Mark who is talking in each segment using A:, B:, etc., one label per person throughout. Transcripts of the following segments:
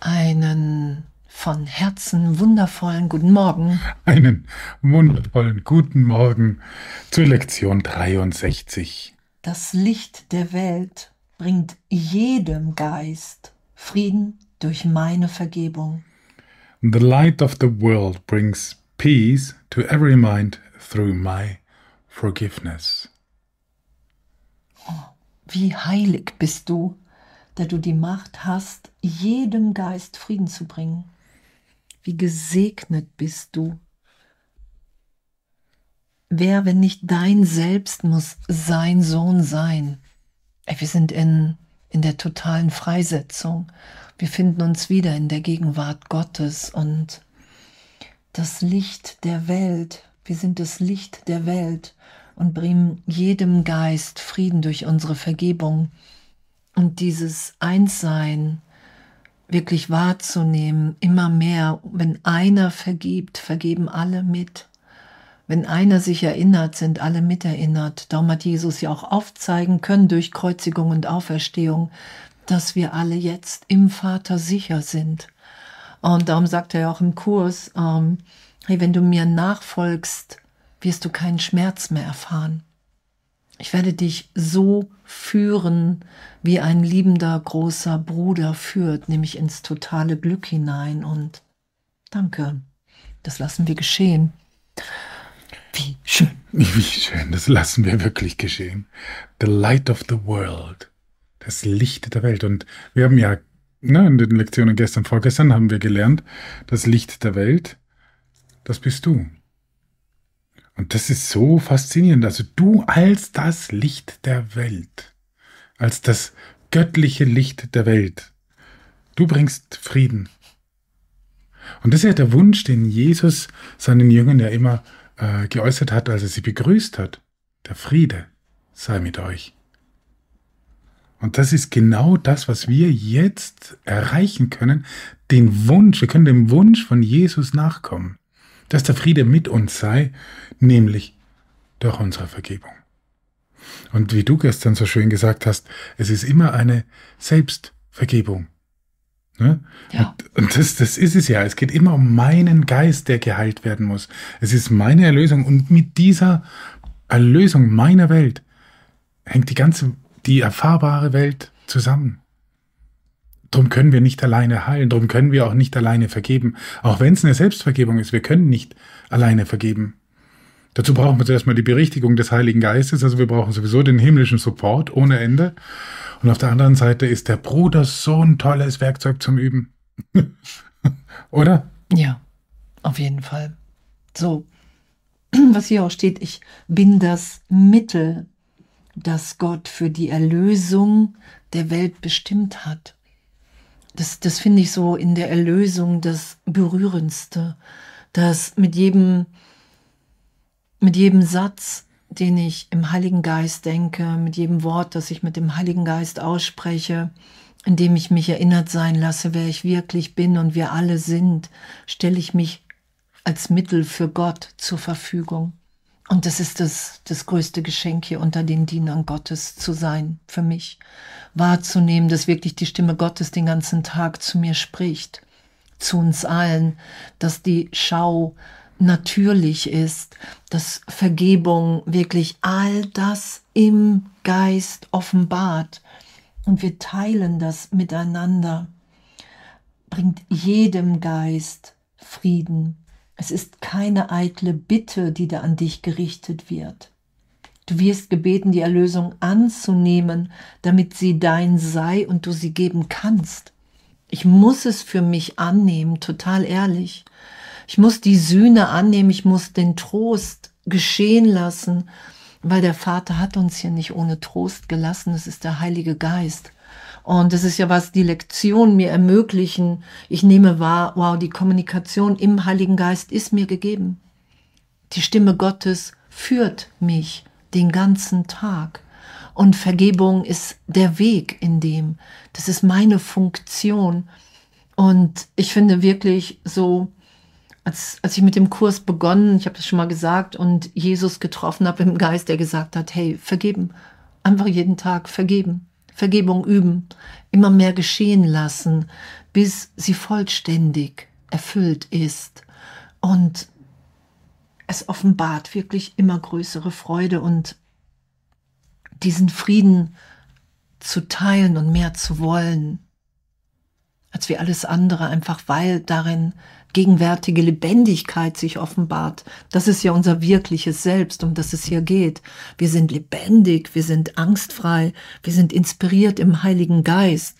A: Einen von Herzen wundervollen guten Morgen.
B: Einen wundervollen guten Morgen zur Lektion 63.
A: Das Licht der Welt bringt jedem Geist Frieden durch meine Vergebung.
B: The light of the world brings peace to every mind through my forgiveness.
A: Oh, wie heilig bist du, da du die Macht hast, jedem Geist Frieden zu bringen. Wie gesegnet bist du. Wer, wenn nicht dein Selbst, muss sein Sohn sein? Wir sind in, in der totalen Freisetzung. Wir finden uns wieder in der Gegenwart Gottes und das Licht der Welt. Wir sind das Licht der Welt und bringen jedem Geist Frieden durch unsere Vergebung. Und dieses Einssein, wirklich wahrzunehmen, immer mehr. Wenn einer vergibt, vergeben alle mit. Wenn einer sich erinnert, sind alle miterinnert. Darum hat Jesus ja auch aufzeigen können durch Kreuzigung und Auferstehung, dass wir alle jetzt im Vater sicher sind. Und darum sagt er ja auch im Kurs, ähm, hey, wenn du mir nachfolgst, wirst du keinen Schmerz mehr erfahren. Ich werde dich so führen, wie ein liebender großer Bruder führt, nämlich ins totale Glück hinein. Und danke, das lassen wir geschehen.
B: Wie schön. Wie schön, das lassen wir wirklich geschehen. The light of the world. Das Licht der Welt. Und wir haben ja ne, in den Lektionen gestern, vorgestern haben wir gelernt, das Licht der Welt, das bist du. Und das ist so faszinierend. Also du als das Licht der Welt, als das göttliche Licht der Welt, du bringst Frieden. Und das ist ja der Wunsch, den Jesus seinen Jüngern ja immer äh, geäußert hat, als er sie begrüßt hat. Der Friede sei mit euch. Und das ist genau das, was wir jetzt erreichen können. Den Wunsch, wir können dem Wunsch von Jesus nachkommen dass der Friede mit uns sei, nämlich durch unsere Vergebung. Und wie du gestern so schön gesagt hast, es ist immer eine Selbstvergebung. Ne? Ja. Und, das, das ist es ja. Es geht immer um meinen Geist, der geheilt werden muss. Es ist meine Erlösung. Und mit dieser Erlösung meiner Welt hängt die ganze, die erfahrbare Welt zusammen. Darum können wir nicht alleine heilen, darum können wir auch nicht alleine vergeben. Auch wenn es eine Selbstvergebung ist, wir können nicht alleine vergeben. Dazu brauchen wir zuerst mal die Berichtigung des Heiligen Geistes, also wir brauchen sowieso den himmlischen Support ohne Ende. Und auf der anderen Seite ist der Bruder so ein tolles Werkzeug zum Üben. Oder?
A: Ja, auf jeden Fall. So, was hier auch steht, ich bin das Mittel, das Gott für die Erlösung der Welt bestimmt hat das, das finde ich so in der Erlösung das Berührendste, dass mit jedem, mit jedem Satz, den ich im Heiligen Geist denke, mit jedem Wort, das ich mit dem Heiligen Geist ausspreche, indem ich mich erinnert sein lasse, wer ich wirklich bin und wir alle sind, stelle ich mich als Mittel für Gott zur Verfügung. Und das ist das, das größte Geschenk hier unter den Dienern Gottes zu sein, für mich. Wahrzunehmen, dass wirklich die Stimme Gottes den ganzen Tag zu mir spricht, zu uns allen, dass die Schau natürlich ist, dass Vergebung wirklich all das im Geist offenbart. Und wir teilen das miteinander, bringt jedem Geist Frieden es ist keine eitle Bitte, die da an dich gerichtet wird. Du wirst gebeten, die Erlösung anzunehmen, damit sie dein sei und du sie geben kannst. Ich muss es für mich annehmen, total ehrlich. Ich muss die Sühne annehmen, ich muss den Trost geschehen lassen, weil der Vater hat uns hier nicht ohne Trost gelassen, es ist der Heilige Geist. Und das ist ja, was die Lektionen mir ermöglichen. Ich nehme wahr, wow, die Kommunikation im Heiligen Geist ist mir gegeben. Die Stimme Gottes führt mich den ganzen Tag. Und Vergebung ist der Weg in dem. Das ist meine Funktion. Und ich finde wirklich so als, als ich mit dem Kurs begonnen, ich habe das schon mal gesagt, und Jesus getroffen habe im Geist, der gesagt hat, hey, vergeben, einfach jeden Tag vergeben, Vergebung üben, immer mehr geschehen lassen, bis sie vollständig erfüllt ist. Und es offenbart wirklich immer größere Freude und diesen Frieden zu teilen und mehr zu wollen, als wie alles andere, einfach weil darin gegenwärtige Lebendigkeit sich offenbart. Das ist ja unser wirkliches Selbst, um das es hier geht. Wir sind lebendig, wir sind angstfrei, wir sind inspiriert im Heiligen Geist.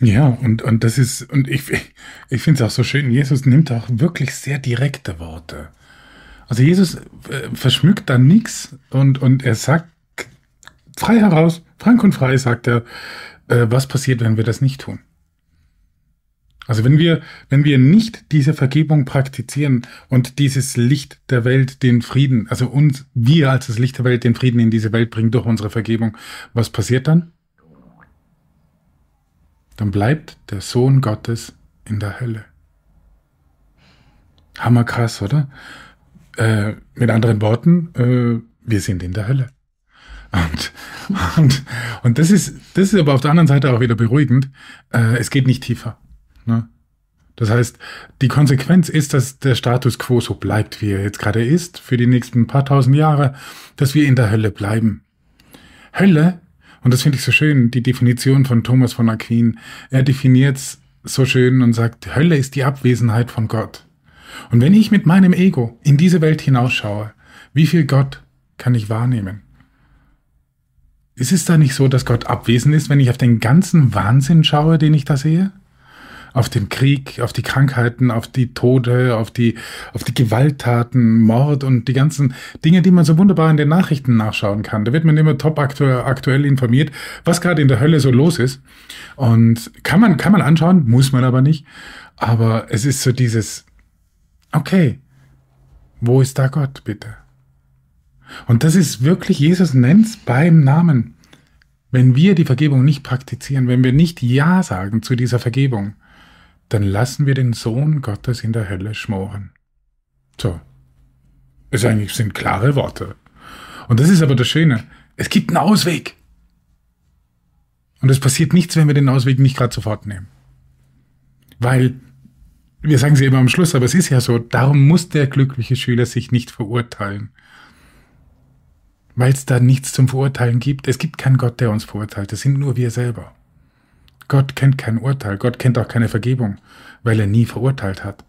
B: Ja, und, und das ist, und ich, ich finde es auch so schön, Jesus nimmt auch wirklich sehr direkte Worte. Also Jesus äh, verschmückt da nichts und, und er sagt frei heraus, frank und frei sagt er, äh, was passiert, wenn wir das nicht tun. Also wenn wir, wenn wir nicht diese Vergebung praktizieren und dieses Licht der Welt den Frieden, also uns, wir als das Licht der Welt den Frieden in diese Welt bringen durch unsere Vergebung, was passiert dann? Dann bleibt der Sohn Gottes in der Hölle. Hammerkrass, oder? Äh, mit anderen Worten, äh, wir sind in der Hölle. Und, und, und das ist, das ist aber auf der anderen Seite auch wieder beruhigend. Äh, es geht nicht tiefer. Ne? Das heißt, die Konsequenz ist, dass der Status quo so bleibt, wie er jetzt gerade ist, für die nächsten paar tausend Jahre, dass wir in der Hölle bleiben. Hölle, und das finde ich so schön, die Definition von Thomas von Aquin, er definiert es so schön und sagt, Hölle ist die Abwesenheit von Gott. Und wenn ich mit meinem Ego in diese Welt hinausschaue, wie viel Gott kann ich wahrnehmen? Ist es da nicht so, dass Gott abwesend ist, wenn ich auf den ganzen Wahnsinn schaue, den ich da sehe? Auf den Krieg, auf die Krankheiten, auf die Tode, auf die, auf die Gewalttaten, Mord und die ganzen Dinge, die man so wunderbar in den Nachrichten nachschauen kann. Da wird man immer top aktuell, aktuell informiert, was gerade in der Hölle so los ist. Und kann man, kann man anschauen, muss man aber nicht. Aber es ist so dieses, okay, wo ist da Gott, bitte? Und das ist wirklich, Jesus nennt's beim Namen. Wenn wir die Vergebung nicht praktizieren, wenn wir nicht Ja sagen zu dieser Vergebung, dann lassen wir den Sohn Gottes in der Hölle schmoren. So. Es eigentlich sind klare Worte. Und das ist aber das Schöne. Es gibt einen Ausweg. Und es passiert nichts, wenn wir den Ausweg nicht gerade sofort nehmen. Weil, wir sagen sie immer am Schluss, aber es ist ja so, darum muss der glückliche Schüler sich nicht verurteilen. Weil es da nichts zum Verurteilen gibt. Es gibt keinen Gott, der uns verurteilt. Es sind nur wir selber. Gott kennt kein Urteil, Gott kennt auch keine Vergebung, weil er nie verurteilt hat.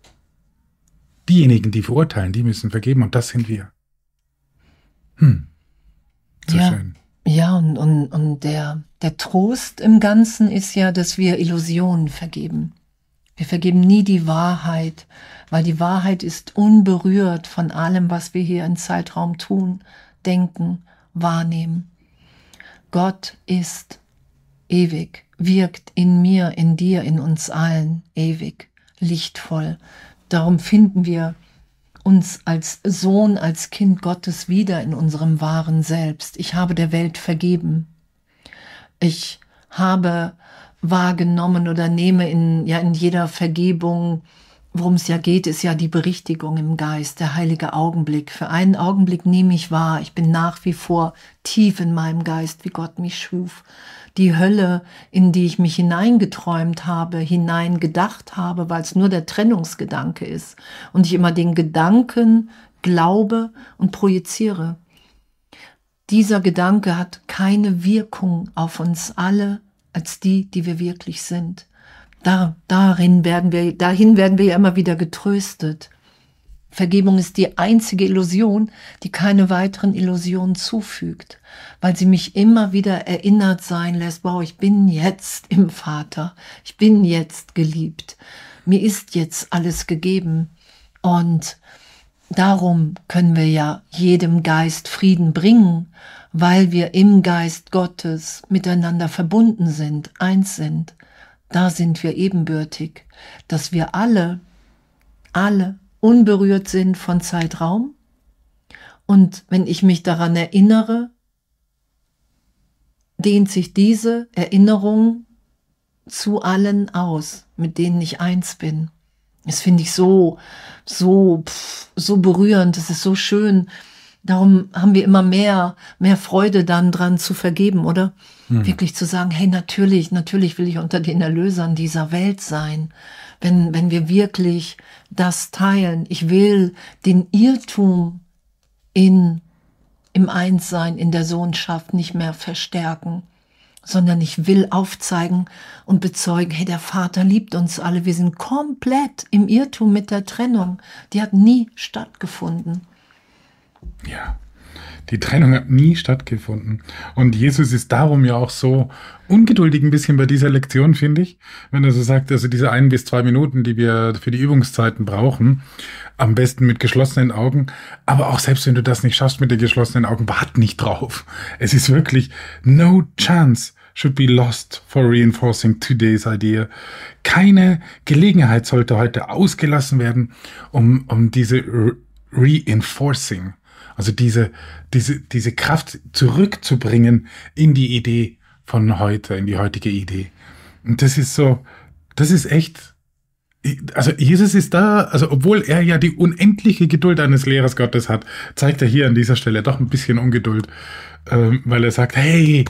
B: Diejenigen, die verurteilen, die müssen vergeben und das sind wir.
A: Hm. So ja, schön. Ja, und, und, und der, der Trost im Ganzen ist ja, dass wir Illusionen vergeben. Wir vergeben nie die Wahrheit, weil die Wahrheit ist unberührt von allem, was wir hier im Zeitraum tun, denken, wahrnehmen. Gott ist ewig wirkt in mir, in dir, in uns allen ewig, lichtvoll. Darum finden wir uns als Sohn, als Kind Gottes wieder in unserem wahren Selbst. Ich habe der Welt vergeben. Ich habe wahrgenommen oder nehme in, ja, in jeder Vergebung, worum es ja geht, ist ja die Berichtigung im Geist, der heilige Augenblick. Für einen Augenblick nehme ich wahr, ich bin nach wie vor tief in meinem Geist, wie Gott mich schuf die Hölle, in die ich mich hineingeträumt habe, hineingedacht habe, weil es nur der Trennungsgedanke ist und ich immer den Gedanken glaube und projiziere. Dieser Gedanke hat keine Wirkung auf uns alle als die, die wir wirklich sind. Da, darin werden wir, dahin werden wir ja immer wieder getröstet. Vergebung ist die einzige Illusion, die keine weiteren Illusionen zufügt, weil sie mich immer wieder erinnert sein lässt, wow, ich bin jetzt im Vater, ich bin jetzt geliebt, mir ist jetzt alles gegeben und darum können wir ja jedem Geist Frieden bringen, weil wir im Geist Gottes miteinander verbunden sind, eins sind. Da sind wir ebenbürtig, dass wir alle, alle unberührt sind von Zeitraum. Und wenn ich mich daran erinnere, dehnt sich diese Erinnerung zu allen aus, mit denen ich eins bin. Das finde ich so, so, pff, so berührend. Das ist so schön. Darum haben wir immer mehr, mehr Freude dann dran zu vergeben, oder? Hm. Wirklich zu sagen, hey, natürlich, natürlich will ich unter den Erlösern dieser Welt sein. Wenn, wenn wir wirklich das teilen. Ich will den Irrtum in, im Einssein, in der Sohnschaft nicht mehr verstärken sondern ich will aufzeigen und bezeugen, hey, der Vater liebt uns alle, wir sind komplett im Irrtum mit der Trennung. Die hat nie stattgefunden.
B: Ja, die Trennung hat nie stattgefunden. Und Jesus ist darum ja auch so ungeduldig ein bisschen bei dieser Lektion, finde ich. Wenn er so sagt, also diese ein bis zwei Minuten, die wir für die Übungszeiten brauchen, am besten mit geschlossenen Augen. Aber auch selbst wenn du das nicht schaffst mit den geschlossenen Augen, wart nicht drauf. Es ist wirklich no chance should be lost for reinforcing today's idea. Keine Gelegenheit sollte heute ausgelassen werden, um, um diese reinforcing, also diese, diese, diese Kraft zurückzubringen in die Idee von heute, in die heutige Idee. Und das ist so, das ist echt, also Jesus ist da, also obwohl er ja die unendliche Geduld eines Lehrers Gottes hat, zeigt er hier an dieser Stelle doch ein bisschen Ungeduld, ähm, weil er sagt, hey,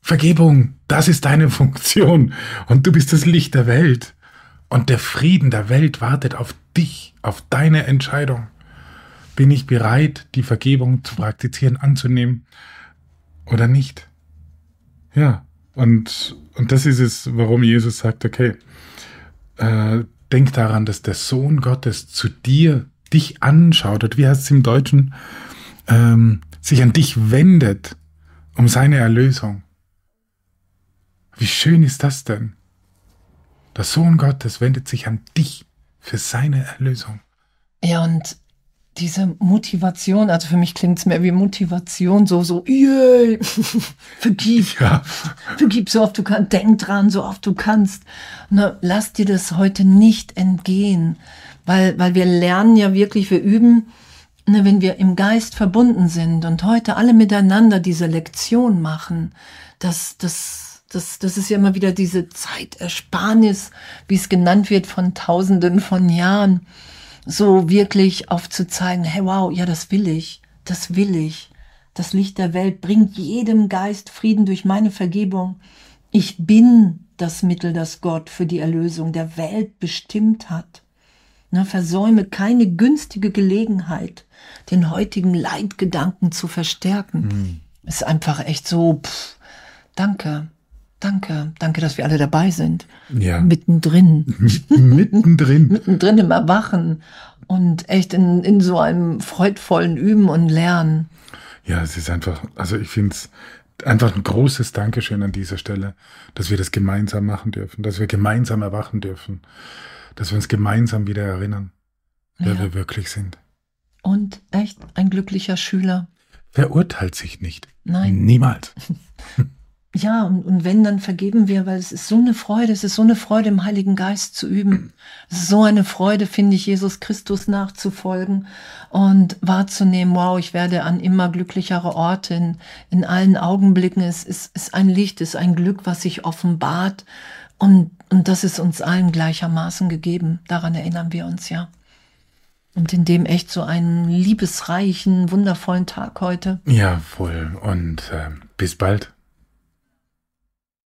B: Vergebung, das ist deine Funktion und du bist das Licht der Welt. Und der Frieden der Welt wartet auf dich, auf deine Entscheidung. Bin ich bereit, die Vergebung zu praktizieren, anzunehmen oder nicht? Ja, und, und das ist es, warum Jesus sagt, okay, äh, denk daran, dass der Sohn Gottes zu dir, dich anschaut, oder wie heißt es im Deutschen, ähm, sich an dich wendet um seine Erlösung. Wie schön ist das denn? Der Sohn Gottes wendet sich an dich für seine Erlösung.
A: Ja, und diese Motivation, also für mich klingt es mehr wie Motivation, so, so, yay, vergib, ja. vergib so oft du kannst, denk dran, so oft du kannst. Na, lass dir das heute nicht entgehen, weil, weil wir lernen ja wirklich, wir üben, ne, wenn wir im Geist verbunden sind und heute alle miteinander diese Lektion machen, dass, das, das, das ist ja immer wieder diese Zeitersparnis, wie es genannt wird, von Tausenden von Jahren. So wirklich aufzuzeigen, hey wow, ja, das will ich, das will ich. Das Licht der Welt bringt jedem Geist Frieden durch meine Vergebung. Ich bin das Mittel, das Gott für die Erlösung der Welt bestimmt hat. Na, versäume keine günstige Gelegenheit, den heutigen Leitgedanken zu verstärken. Mhm. Ist einfach echt so, pff, danke. Danke, danke, dass wir alle dabei sind.
B: Ja.
A: Mittendrin.
B: Mittendrin.
A: Mittendrin im Erwachen und echt in, in so einem freudvollen Üben und Lernen.
B: Ja, es ist einfach, also ich finde es einfach ein großes Dankeschön an dieser Stelle, dass wir das gemeinsam machen dürfen, dass wir gemeinsam erwachen dürfen, dass wir uns gemeinsam wieder erinnern, wer ja. wir wirklich sind.
A: Und echt ein glücklicher Schüler.
B: Verurteilt sich nicht.
A: Nein.
B: Niemals.
A: Ja, und, und wenn, dann vergeben wir, weil es ist so eine Freude, es ist so eine Freude, im Heiligen Geist zu üben. Es ist so eine Freude, finde ich, Jesus Christus nachzufolgen und wahrzunehmen, wow, ich werde an immer glücklichere Orte in, in allen Augenblicken. Es ist, ist ein Licht, es ist ein Glück, was sich offenbart. Und, und das ist uns allen gleichermaßen gegeben. Daran erinnern wir uns ja. Und in dem echt so einen liebesreichen, wundervollen Tag heute.
B: Ja, voll. Und äh, bis bald.